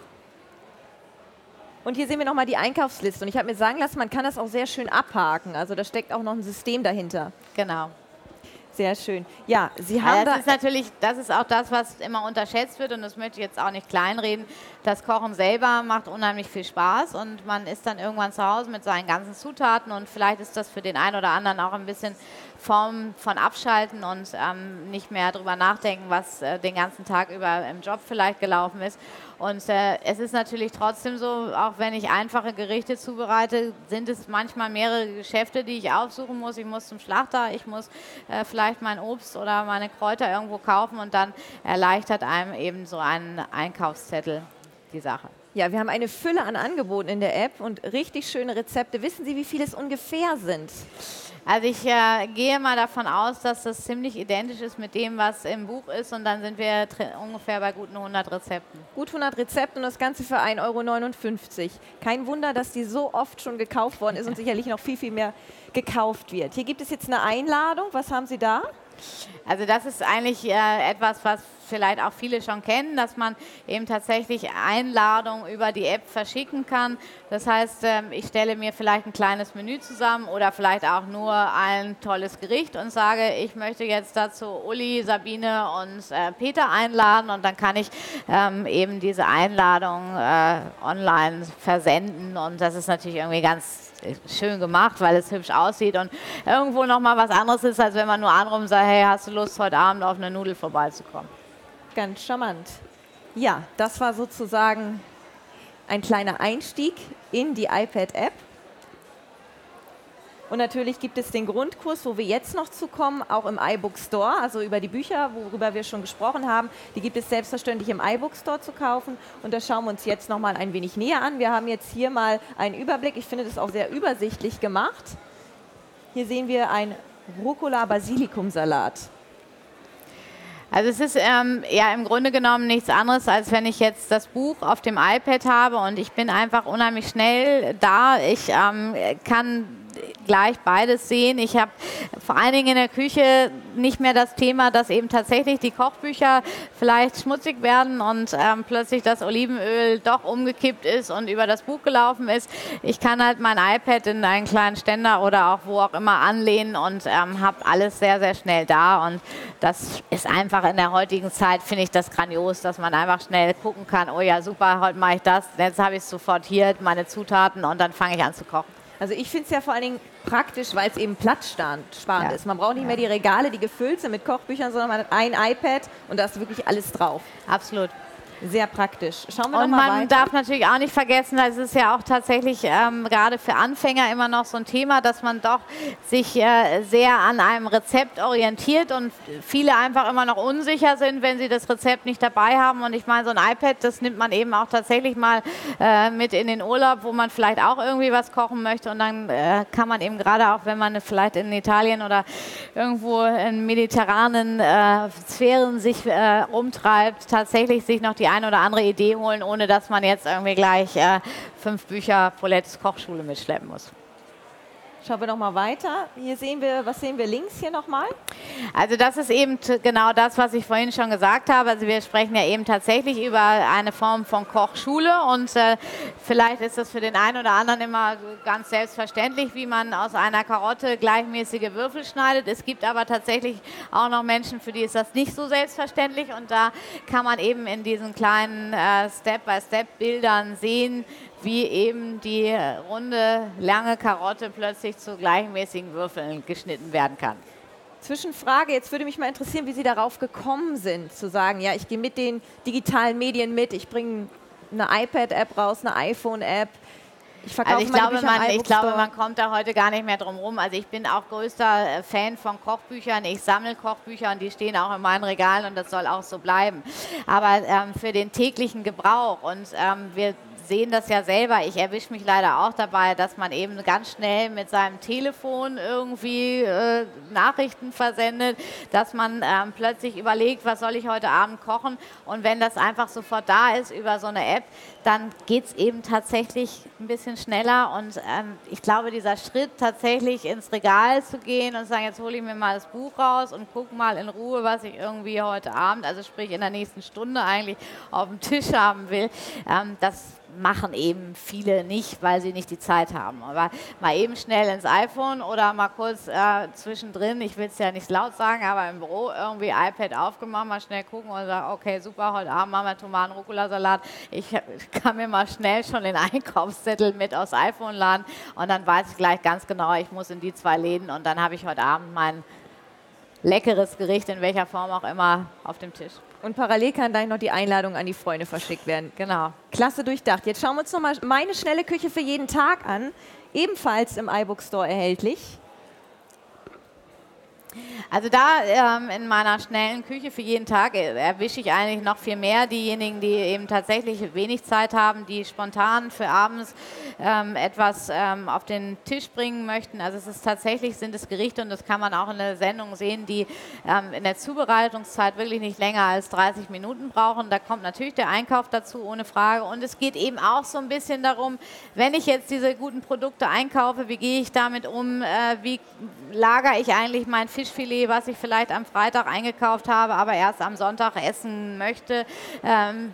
Und hier sehen wir nochmal die Einkaufsliste. Und ich habe mir sagen lassen, man kann das auch sehr schön abhaken. Also da steckt auch noch ein System dahinter. Genau. Sehr schön. Ja, Sie haben ja, das ist natürlich, das ist auch das, was immer unterschätzt wird und das möchte ich jetzt auch nicht kleinreden. Das Kochen selber macht unheimlich viel Spaß und man ist dann irgendwann zu Hause mit seinen ganzen Zutaten und vielleicht ist das für den einen oder anderen auch ein bisschen Form von Abschalten und ähm, nicht mehr darüber nachdenken, was äh, den ganzen Tag über im Job vielleicht gelaufen ist. Und äh, es ist natürlich trotzdem so, auch wenn ich einfache Gerichte zubereite, sind es manchmal mehrere Geschäfte, die ich aufsuchen muss. Ich muss zum Schlachter, ich muss äh, vielleicht mein Obst oder meine Kräuter irgendwo kaufen und dann erleichtert einem eben so ein Einkaufszettel die Sache. Ja, wir haben eine Fülle an Angeboten in der App und richtig schöne Rezepte. Wissen Sie, wie viele es ungefähr sind? Also ich äh, gehe mal davon aus, dass das ziemlich identisch ist mit dem, was im Buch ist und dann sind wir ungefähr bei guten 100 Rezepten. Gut 100 Rezepte und das Ganze für 1,59 Euro. Kein Wunder, dass die so oft schon gekauft worden ist und sicherlich noch viel, viel mehr gekauft wird. Hier gibt es jetzt eine Einladung. Was haben Sie da? Also das ist eigentlich äh, etwas, was vielleicht auch viele schon kennen, dass man eben tatsächlich Einladungen über die App verschicken kann. Das heißt, ähm, ich stelle mir vielleicht ein kleines Menü zusammen oder vielleicht auch nur ein tolles Gericht und sage, ich möchte jetzt dazu Uli, Sabine und äh, Peter einladen und dann kann ich ähm, eben diese Einladung äh, online versenden und das ist natürlich irgendwie ganz schön gemacht, weil es hübsch aussieht und irgendwo nochmal was anderes ist, als wenn man nur anrum sagt, hey, hast du Lust, heute Abend auf eine Nudel vorbeizukommen. Ganz charmant. Ja, das war sozusagen ein kleiner Einstieg in die iPad-App. Und natürlich gibt es den Grundkurs, wo wir jetzt noch zukommen, auch im iBook Store, also über die Bücher, worüber wir schon gesprochen haben. Die gibt es selbstverständlich im iBook Store zu kaufen. Und das schauen wir uns jetzt noch mal ein wenig näher an. Wir haben jetzt hier mal einen Überblick. Ich finde das auch sehr übersichtlich gemacht. Hier sehen wir einen Rucola-Basilikum-Salat. Also es ist ähm, ja im Grunde genommen nichts anderes, als wenn ich jetzt das Buch auf dem iPad habe und ich bin einfach unheimlich schnell da. Ich ähm, kann gleich beides sehen. Ich habe vor allen Dingen in der Küche nicht mehr das Thema, dass eben tatsächlich die Kochbücher vielleicht schmutzig werden und ähm, plötzlich das Olivenöl doch umgekippt ist und über das Buch gelaufen ist. Ich kann halt mein iPad in einen kleinen Ständer oder auch wo auch immer anlehnen und ähm, habe alles sehr, sehr schnell da. Und das ist einfach in der heutigen Zeit, finde ich das grandios, dass man einfach schnell gucken kann, oh ja, super, heute mache ich das, jetzt habe ich es sofort hier, meine Zutaten und dann fange ich an zu kochen. Also ich finde es ja vor allen Dingen praktisch, weil es eben platzsparend ja. ist. Man braucht nicht mehr die Regale, die gefüllt sind mit Kochbüchern, sondern man hat ein iPad und da ist wirklich alles drauf. Absolut sehr praktisch. Schauen wir Und man weiter. darf natürlich auch nicht vergessen, es ist ja auch tatsächlich ähm, gerade für Anfänger immer noch so ein Thema, dass man doch sich äh, sehr an einem Rezept orientiert und viele einfach immer noch unsicher sind, wenn sie das Rezept nicht dabei haben. Und ich meine, so ein iPad, das nimmt man eben auch tatsächlich mal äh, mit in den Urlaub, wo man vielleicht auch irgendwie was kochen möchte. Und dann äh, kann man eben gerade auch, wenn man vielleicht in Italien oder irgendwo in mediterranen äh, Sphären sich äh, umtreibt, tatsächlich sich noch die eine oder andere Idee holen, ohne dass man jetzt irgendwie gleich äh, fünf Bücher Paulettes Kochschule mitschleppen muss. Schauen wir noch mal weiter. Hier sehen wir, was sehen wir links hier nochmal? Also das ist eben genau das, was ich vorhin schon gesagt habe. Also wir sprechen ja eben tatsächlich über eine Form von Kochschule und äh, vielleicht ist das für den einen oder anderen immer ganz selbstverständlich, wie man aus einer Karotte gleichmäßige Würfel schneidet. Es gibt aber tatsächlich auch noch Menschen, für die ist das nicht so selbstverständlich und da kann man eben in diesen kleinen äh, Step-by-Step-Bildern sehen, wie eben die runde, lange Karotte plötzlich zu gleichmäßigen Würfeln geschnitten werden kann. Zwischenfrage, jetzt würde mich mal interessieren, wie Sie darauf gekommen sind, zu sagen, ja, ich gehe mit den digitalen Medien mit, ich bringe eine iPad-App raus, eine iPhone-App. Ich also ich glaube, man, ich glaube, man kommt da heute gar nicht mehr drum rum. Also ich bin auch größter äh, Fan von Kochbüchern. Ich sammle Kochbücher und die stehen auch in meinen Regalen und das soll auch so bleiben. Aber ähm, für den täglichen Gebrauch und ähm, wir sehen das ja selber. Ich erwische mich leider auch dabei, dass man eben ganz schnell mit seinem Telefon irgendwie äh, Nachrichten versendet, dass man ähm, plötzlich überlegt, was soll ich heute Abend kochen. Und wenn das einfach sofort da ist über so eine App, dann geht es eben tatsächlich ein bisschen schneller. Und ähm, ich glaube, dieser Schritt tatsächlich ins Regal zu gehen und zu sagen, jetzt hole ich mir mal das Buch raus und gucke mal in Ruhe, was ich irgendwie heute Abend, also sprich in der nächsten Stunde eigentlich auf dem Tisch haben will, ähm, das machen eben viele nicht, weil sie nicht die Zeit haben. Aber mal eben schnell ins iPhone oder mal kurz äh, zwischendrin, ich will es ja nicht laut sagen, aber im Büro irgendwie iPad aufgemacht, mal schnell gucken und sagen, okay, super, heute Abend machen wir Tomaten-Rucola-Salat. Ich kann mir mal schnell schon den Einkaufszettel mit aus iPhone laden und dann weiß ich gleich ganz genau, ich muss in die zwei Läden und dann habe ich heute Abend mein leckeres Gericht in welcher Form auch immer auf dem Tisch. Und parallel kann dann noch die Einladung an die Freunde verschickt werden. Genau. Klasse durchdacht. Jetzt schauen wir uns nochmal meine schnelle Küche für jeden Tag an. Ebenfalls im iBook Store erhältlich. Also da ähm, in meiner schnellen Küche für jeden Tag äh, erwische ich eigentlich noch viel mehr diejenigen, die eben tatsächlich wenig Zeit haben, die spontan für abends ähm, etwas ähm, auf den Tisch bringen möchten. Also es ist tatsächlich sind es Gerichte und das kann man auch in der Sendung sehen, die ähm, in der Zubereitungszeit wirklich nicht länger als 30 Minuten brauchen. Da kommt natürlich der Einkauf dazu ohne Frage und es geht eben auch so ein bisschen darum, wenn ich jetzt diese guten Produkte einkaufe, wie gehe ich damit um, äh, wie lagere ich eigentlich mein Fischfilet, was ich vielleicht am Freitag eingekauft habe, aber erst am Sonntag essen möchte. Ähm,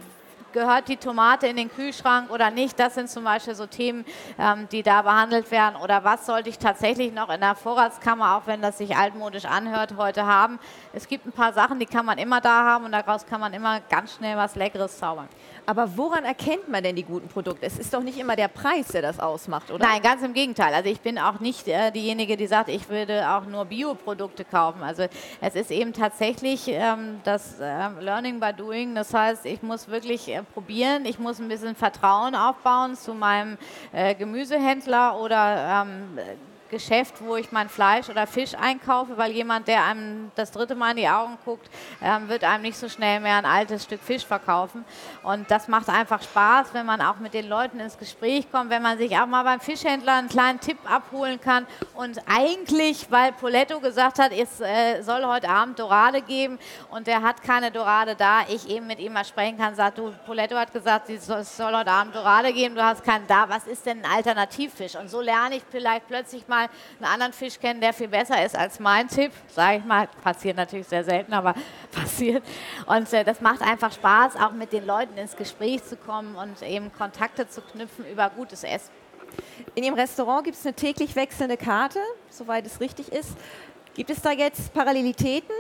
gehört die Tomate in den Kühlschrank oder nicht? Das sind zum Beispiel so Themen, ähm, die da behandelt werden. Oder was sollte ich tatsächlich noch in der Vorratskammer, auch wenn das sich altmodisch anhört, heute haben? Es gibt ein paar Sachen, die kann man immer da haben und daraus kann man immer ganz schnell was Leckeres zaubern. Aber woran erkennt man denn die guten Produkte? Es ist doch nicht immer der Preis, der das ausmacht, oder? Nein, ganz im Gegenteil. Also ich bin auch nicht äh, diejenige, die sagt, ich würde auch nur Bioprodukte kaufen. Also es ist eben tatsächlich ähm, das äh, Learning by Doing. Das heißt, ich muss wirklich äh, probieren, ich muss ein bisschen Vertrauen aufbauen zu meinem äh, Gemüsehändler oder ähm, Geschäft, wo ich mein Fleisch oder Fisch einkaufe, weil jemand, der einem das dritte Mal in die Augen guckt, ähm, wird einem nicht so schnell mehr ein altes Stück Fisch verkaufen. Und das macht einfach Spaß, wenn man auch mit den Leuten ins Gespräch kommt, wenn man sich auch mal beim Fischhändler einen kleinen Tipp abholen kann. Und eigentlich, weil Poletto gesagt hat, es äh, soll heute Abend Dorade geben und der hat keine Dorade da, ich eben mit ihm mal sprechen kann, sagt, du, Poletto hat gesagt, es soll heute Abend Dorade geben, du hast keinen da, was ist denn ein Alternativfisch? Und so lerne ich vielleicht plötzlich mal einen anderen Fisch kennen, der viel besser ist als mein Tipp, sage ich mal. Passiert natürlich sehr selten, aber passiert. Und äh, das macht einfach Spaß, auch mit den Leuten ins Gespräch zu kommen und eben Kontakte zu knüpfen über gutes Essen. In Ihrem Restaurant gibt es eine täglich wechselnde Karte, soweit es richtig ist. Gibt es da jetzt Parallelitäten?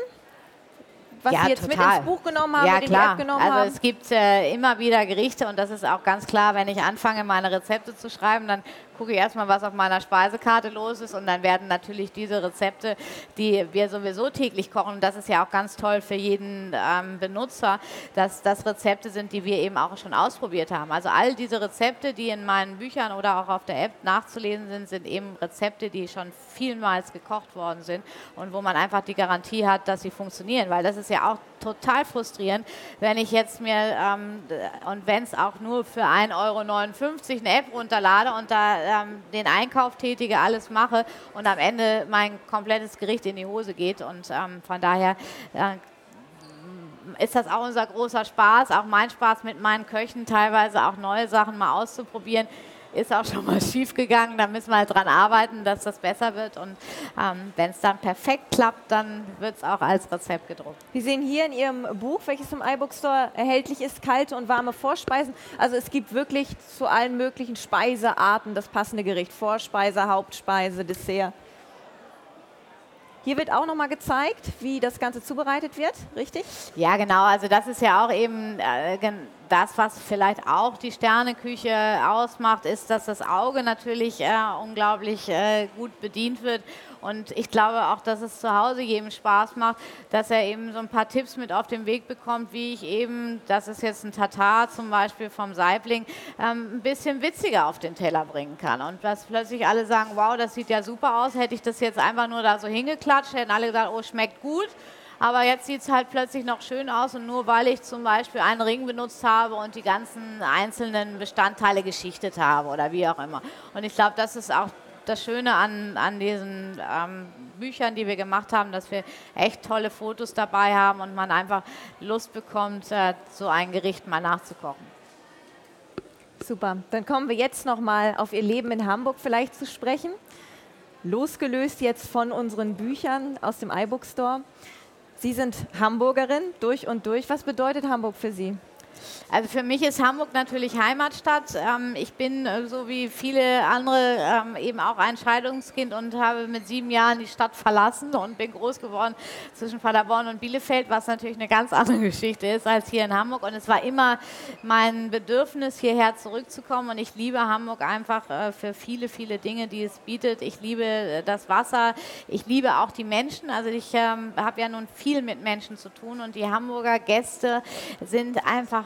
was ja, Sie jetzt total. mit ins Buch genommen haben, ja, klar. also haben? es gibt äh, immer wieder Gerichte und das ist auch ganz klar, wenn ich anfange, meine Rezepte zu schreiben, dann gucke ich erstmal, was auf meiner Speisekarte los ist und dann werden natürlich diese Rezepte, die wir sowieso täglich kochen, das ist ja auch ganz toll für jeden ähm, Benutzer, dass das Rezepte sind, die wir eben auch schon ausprobiert haben. Also all diese Rezepte, die in meinen Büchern oder auch auf der App nachzulesen sind, sind eben Rezepte, die schon vielmals gekocht worden sind und wo man einfach die Garantie hat, dass sie funktionieren, weil das ist ja auch total frustrierend, wenn ich jetzt mir, ähm, und wenn es auch nur für 1,59 Euro eine App runterlade und da ähm, den Einkauf tätige, alles mache und am Ende mein komplettes Gericht in die Hose geht. Und ähm, von daher äh, ist das auch unser großer Spaß, auch mein Spaß mit meinen Köchen, teilweise auch neue Sachen mal auszuprobieren ist auch schon mal schief gegangen. Da müssen wir halt dran arbeiten, dass das besser wird. Und ähm, wenn es dann perfekt klappt, dann wird es auch als Rezept gedruckt. Wir sehen hier in Ihrem Buch, welches im iBook Store erhältlich ist, kalte und warme Vorspeisen. Also es gibt wirklich zu allen möglichen Speisearten das passende Gericht. Vorspeise, Hauptspeise, Dessert. Hier wird auch nochmal gezeigt, wie das Ganze zubereitet wird, richtig? Ja, genau. Also das ist ja auch eben äh, das, was vielleicht auch die Sterneküche ausmacht, ist, dass das Auge natürlich äh, unglaublich äh, gut bedient wird. Und ich glaube auch, dass es zu Hause jedem Spaß macht, dass er eben so ein paar Tipps mit auf den Weg bekommt, wie ich eben, das ist jetzt ein Tatar zum Beispiel vom Saibling, ähm, ein bisschen witziger auf den Teller bringen kann. Und dass plötzlich alle sagen, wow, das sieht ja super aus, hätte ich das jetzt einfach nur da so hingeklatscht, hätten alle gesagt, oh, schmeckt gut. Aber jetzt sieht es halt plötzlich noch schön aus und nur weil ich zum Beispiel einen Ring benutzt habe und die ganzen einzelnen Bestandteile geschichtet habe oder wie auch immer. Und ich glaube, das ist auch das Schöne an, an diesen ähm, Büchern, die wir gemacht haben, dass wir echt tolle Fotos dabei haben und man einfach Lust bekommt, äh, so ein Gericht mal nachzukochen. Super. Dann kommen wir jetzt noch mal auf Ihr Leben in Hamburg vielleicht zu sprechen. Losgelöst jetzt von unseren Büchern aus dem iBook Store. Sie sind Hamburgerin durch und durch. Was bedeutet Hamburg für Sie? Also für mich ist Hamburg natürlich Heimatstadt. Ähm, ich bin äh, so wie viele andere ähm, eben auch ein Scheidungskind und habe mit sieben Jahren die Stadt verlassen und bin groß geworden zwischen Paderborn und Bielefeld, was natürlich eine ganz andere Geschichte ist als hier in Hamburg. Und es war immer mein Bedürfnis, hierher zurückzukommen. Und ich liebe Hamburg einfach äh, für viele, viele Dinge, die es bietet. Ich liebe äh, das Wasser. Ich liebe auch die Menschen. Also ich ähm, habe ja nun viel mit Menschen zu tun und die Hamburger Gäste sind einfach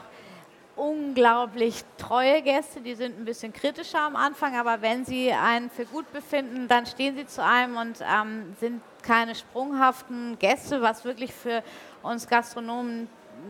unglaublich treue Gäste, die sind ein bisschen kritischer am Anfang, aber wenn sie einen für gut befinden, dann stehen sie zu einem und ähm, sind keine sprunghaften Gäste, was wirklich für uns Gastronomen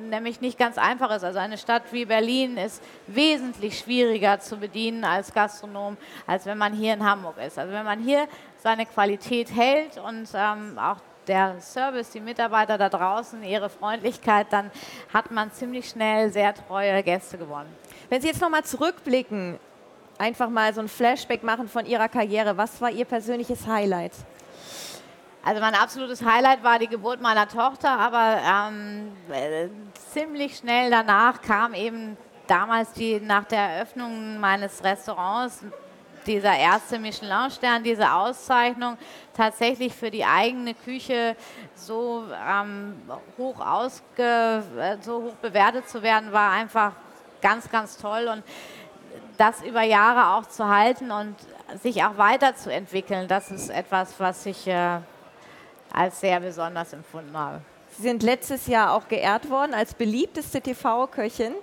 nämlich nicht ganz einfach ist. Also eine Stadt wie Berlin ist wesentlich schwieriger zu bedienen als Gastronom, als wenn man hier in Hamburg ist. Also wenn man hier seine Qualität hält und ähm, auch der Service, die Mitarbeiter da draußen, ihre Freundlichkeit, dann hat man ziemlich schnell sehr treue Gäste gewonnen. Wenn Sie jetzt nochmal zurückblicken, einfach mal so ein Flashback machen von Ihrer Karriere, was war Ihr persönliches Highlight? Also mein absolutes Highlight war die Geburt meiner Tochter, aber ähm, äh, ziemlich schnell danach kam eben damals die nach der Eröffnung meines Restaurants dieser erste Michelin-Stern, diese Auszeichnung tatsächlich für die eigene Küche so ähm, hoch ausge, äh, so hoch bewertet zu werden, war einfach ganz, ganz toll und das über Jahre auch zu halten und sich auch weiterzuentwickeln, das ist etwas, was ich äh, als sehr besonders empfunden habe. Sie sind letztes Jahr auch geehrt worden als beliebteste TV-Köchin.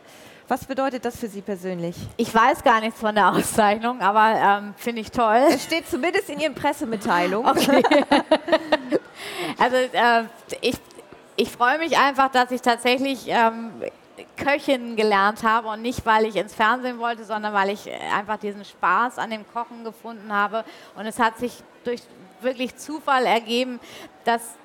Was bedeutet das für Sie persönlich? Ich weiß gar nichts von der Auszeichnung, aber ähm, finde ich toll. Es steht zumindest in Ihren Pressemitteilungen. Okay. also äh, ich, ich freue mich einfach, dass ich tatsächlich ähm, Köchin gelernt habe und nicht, weil ich ins Fernsehen wollte, sondern weil ich einfach diesen Spaß an dem Kochen gefunden habe. Und es hat sich durch wirklich Zufall ergeben, dass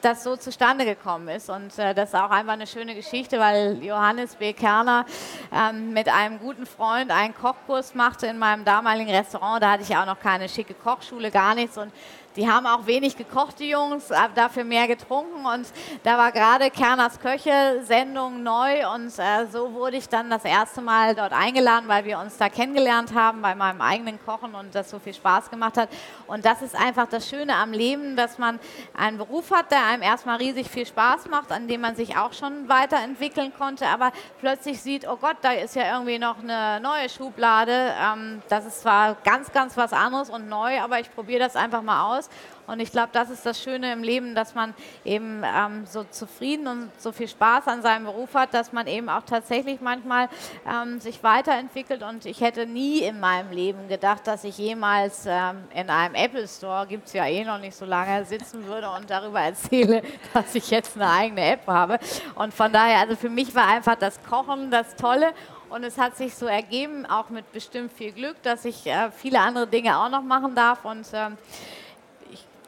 das so zustande gekommen ist. Und äh, das ist auch einfach eine schöne Geschichte, weil Johannes B. Kerner ähm, mit einem guten Freund einen Kochkurs machte in meinem damaligen Restaurant. Da hatte ich auch noch keine schicke Kochschule, gar nichts. Und die haben auch wenig gekocht, die Jungs, dafür mehr getrunken. Und da war gerade Kerners Köche-Sendung neu. Und äh, so wurde ich dann das erste Mal dort eingeladen, weil wir uns da kennengelernt haben bei meinem eigenen Kochen und das so viel Spaß gemacht hat. Und das ist einfach das Schöne am Leben, dass man einen Beruf hat, der einem erstmal riesig viel Spaß macht, an dem man sich auch schon weiterentwickeln konnte, aber plötzlich sieht, oh Gott, da ist ja irgendwie noch eine neue Schublade. Ähm, das ist zwar ganz, ganz was anderes und neu, aber ich probiere das einfach mal aus. Und ich glaube, das ist das Schöne im Leben, dass man eben ähm, so zufrieden und so viel Spaß an seinem Beruf hat, dass man eben auch tatsächlich manchmal ähm, sich weiterentwickelt. Und ich hätte nie in meinem Leben gedacht, dass ich jemals ähm, in einem Apple Store, gibt es ja eh noch nicht so lange, sitzen würde und darüber erzähle, dass ich jetzt eine eigene App habe. Und von daher, also für mich war einfach das Kochen das Tolle. Und es hat sich so ergeben, auch mit bestimmt viel Glück, dass ich äh, viele andere Dinge auch noch machen darf. Und ähm,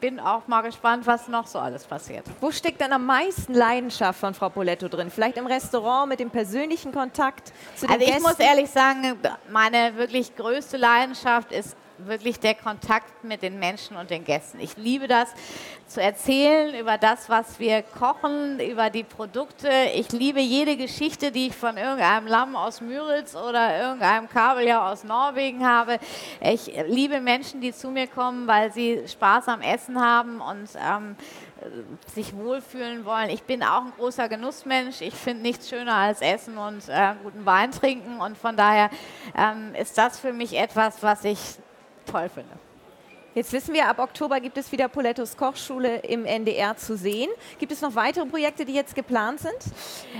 bin auch mal gespannt, was noch so alles passiert. Wo steckt denn am meisten Leidenschaft von Frau Poletto drin? Vielleicht im Restaurant mit dem persönlichen Kontakt zu den Also ich Gästen? muss ehrlich sagen, meine wirklich größte Leidenschaft ist wirklich der Kontakt mit den Menschen und den Gästen. Ich liebe das, zu erzählen über das, was wir kochen, über die Produkte. Ich liebe jede Geschichte, die ich von irgendeinem Lamm aus Müritz oder irgendeinem Kabeljau aus Norwegen habe. Ich liebe Menschen, die zu mir kommen, weil sie Spaß am Essen haben und ähm, sich wohlfühlen wollen. Ich bin auch ein großer Genussmensch. Ich finde nichts schöner als Essen und äh, guten Wein trinken. Und von daher ähm, ist das für mich etwas, was ich toll finde. Jetzt wissen wir, ab Oktober gibt es wieder Polettos Kochschule im NDR zu sehen. Gibt es noch weitere Projekte, die jetzt geplant sind?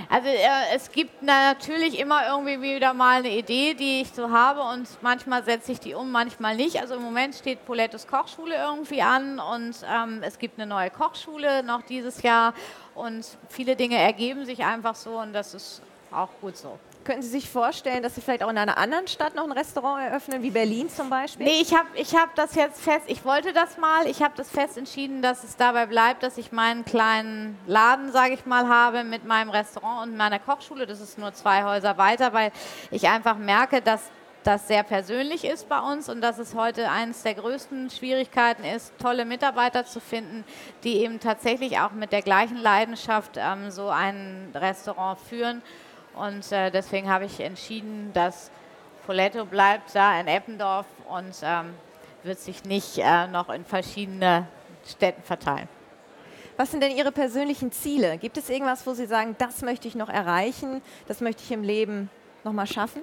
Also äh, es gibt natürlich immer irgendwie wieder mal eine Idee, die ich so habe und manchmal setze ich die um, manchmal nicht. Also im Moment steht Polettos Kochschule irgendwie an und ähm, es gibt eine neue Kochschule noch dieses Jahr und viele Dinge ergeben sich einfach so und das ist auch gut so. Könnten Sie sich vorstellen, dass Sie vielleicht auch in einer anderen Stadt noch ein Restaurant eröffnen, wie Berlin zum Beispiel? Nee, ich habe ich hab das jetzt fest, ich wollte das mal, ich habe das fest entschieden, dass es dabei bleibt, dass ich meinen kleinen Laden, sage ich mal, habe mit meinem Restaurant und meiner Kochschule. Das ist nur zwei Häuser weiter, weil ich einfach merke, dass das sehr persönlich ist bei uns und dass es heute eines der größten Schwierigkeiten ist, tolle Mitarbeiter zu finden, die eben tatsächlich auch mit der gleichen Leidenschaft ähm, so ein Restaurant führen. Und äh, deswegen habe ich entschieden, dass Poletto bleibt da in Eppendorf und ähm, wird sich nicht äh, noch in verschiedene Städten verteilen. Was sind denn Ihre persönlichen Ziele? Gibt es irgendwas, wo Sie sagen, das möchte ich noch erreichen, das möchte ich im Leben noch mal schaffen?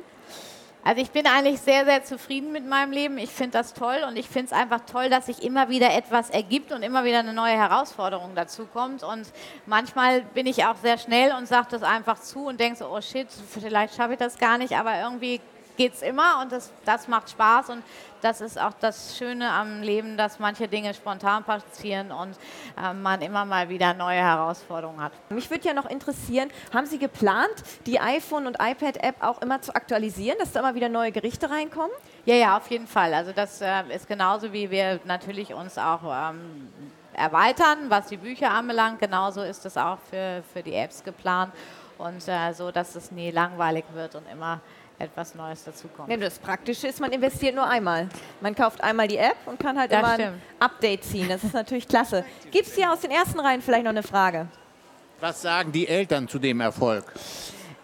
Also ich bin eigentlich sehr, sehr zufrieden mit meinem Leben. Ich finde das toll und ich finde es einfach toll, dass sich immer wieder etwas ergibt und immer wieder eine neue Herausforderung dazu kommt. Und manchmal bin ich auch sehr schnell und sage das einfach zu und denke so, oh shit, vielleicht schaffe ich das gar nicht, aber irgendwie geht es immer und das, das macht Spaß und das ist auch das Schöne am Leben, dass manche Dinge spontan passieren und äh, man immer mal wieder neue Herausforderungen hat. Mich würde ja noch interessieren, haben Sie geplant, die iPhone- und iPad-App auch immer zu aktualisieren, dass da immer wieder neue Gerichte reinkommen? Ja, ja, auf jeden Fall. Also das äh, ist genauso, wie wir natürlich uns auch ähm, erweitern, was die Bücher anbelangt. Genauso ist es auch für, für die Apps geplant und äh, so, dass es nie langweilig wird und immer etwas Neues dazukommt. Ja, das Praktische ist, man investiert nur einmal. Man kauft einmal die App und kann halt Das immer ein stimmt. Update ziehen. Das ist natürlich klasse. Gibt es hier aus den ersten Reihen vielleicht noch eine Frage? Was sagen die Eltern zu dem Erfolg?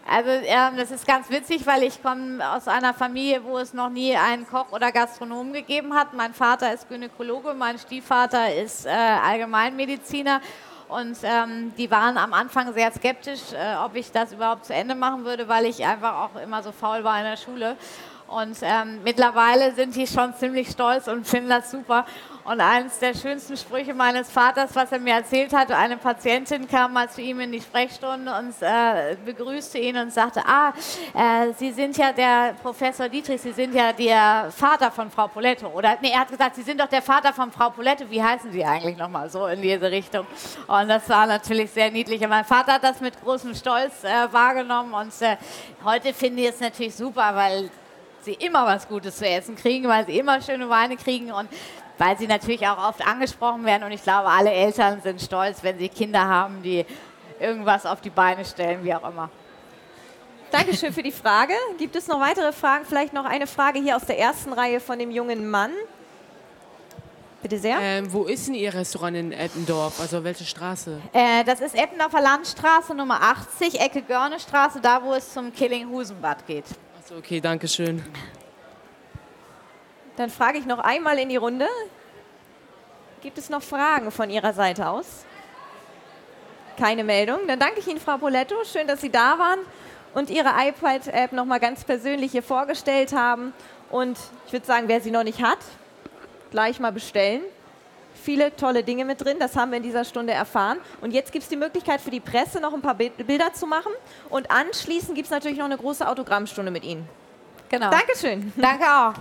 Also ähm, das ist ganz witzig, weil ich komme aus einer Familie, wo es noch nie einen Koch oder Gastronomen gegeben hat. Mein Vater ist Gynäkologe, mein Stiefvater ist äh, Allgemeinmediziner. Und ähm, die waren am Anfang sehr skeptisch, äh, ob ich das überhaupt zu Ende machen würde, weil ich einfach auch immer so faul war in der Schule. Und ähm, mittlerweile sind die schon ziemlich stolz und finden das super. Und eines der schönsten Sprüche meines Vaters, was er mir erzählt hat, eine Patientin kam mal zu ihm in die Sprechstunde und äh, begrüßte ihn und sagte, ah, äh, Sie sind ja der Professor Dietrich, Sie sind ja der Vater von Frau Poletto. Oder, nee, er hat gesagt, Sie sind doch der Vater von Frau Poletto. Wie heißen Sie eigentlich nochmal so in diese Richtung? Und das war natürlich sehr niedlich. Und mein Vater hat das mit großem Stolz äh, wahrgenommen. Und äh, heute finde ich es natürlich super, weil sie immer was Gutes zu essen kriegen, weil sie immer schöne Weine kriegen und weil sie natürlich auch oft angesprochen werden. Und ich glaube, alle Eltern sind stolz, wenn sie Kinder haben, die irgendwas auf die Beine stellen, wie auch immer. Dankeschön für die Frage. Gibt es noch weitere Fragen? Vielleicht noch eine Frage hier aus der ersten Reihe von dem jungen Mann. Bitte sehr. Ähm, wo ist denn Ihr Restaurant in Eppendorf? Also welche Straße? Äh, das ist Eppendorfer Landstraße Nummer 80, Ecke Görnestraße, da wo es zum Killing-Husenbad geht. Achso, okay, danke schön. Dann frage ich noch einmal in die Runde. Gibt es noch Fragen von Ihrer Seite aus? Keine Meldung. Dann danke ich Ihnen, Frau Poletto. Schön, dass Sie da waren und Ihre iPad-App noch mal ganz persönlich hier vorgestellt haben. Und ich würde sagen, wer sie noch nicht hat, gleich mal bestellen. Viele tolle Dinge mit drin, das haben wir in dieser Stunde erfahren. Und jetzt gibt es die Möglichkeit für die Presse noch ein paar Bi- Bilder zu machen. Und anschließend gibt es natürlich noch eine große Autogrammstunde mit Ihnen. Genau. Dankeschön. Danke auch.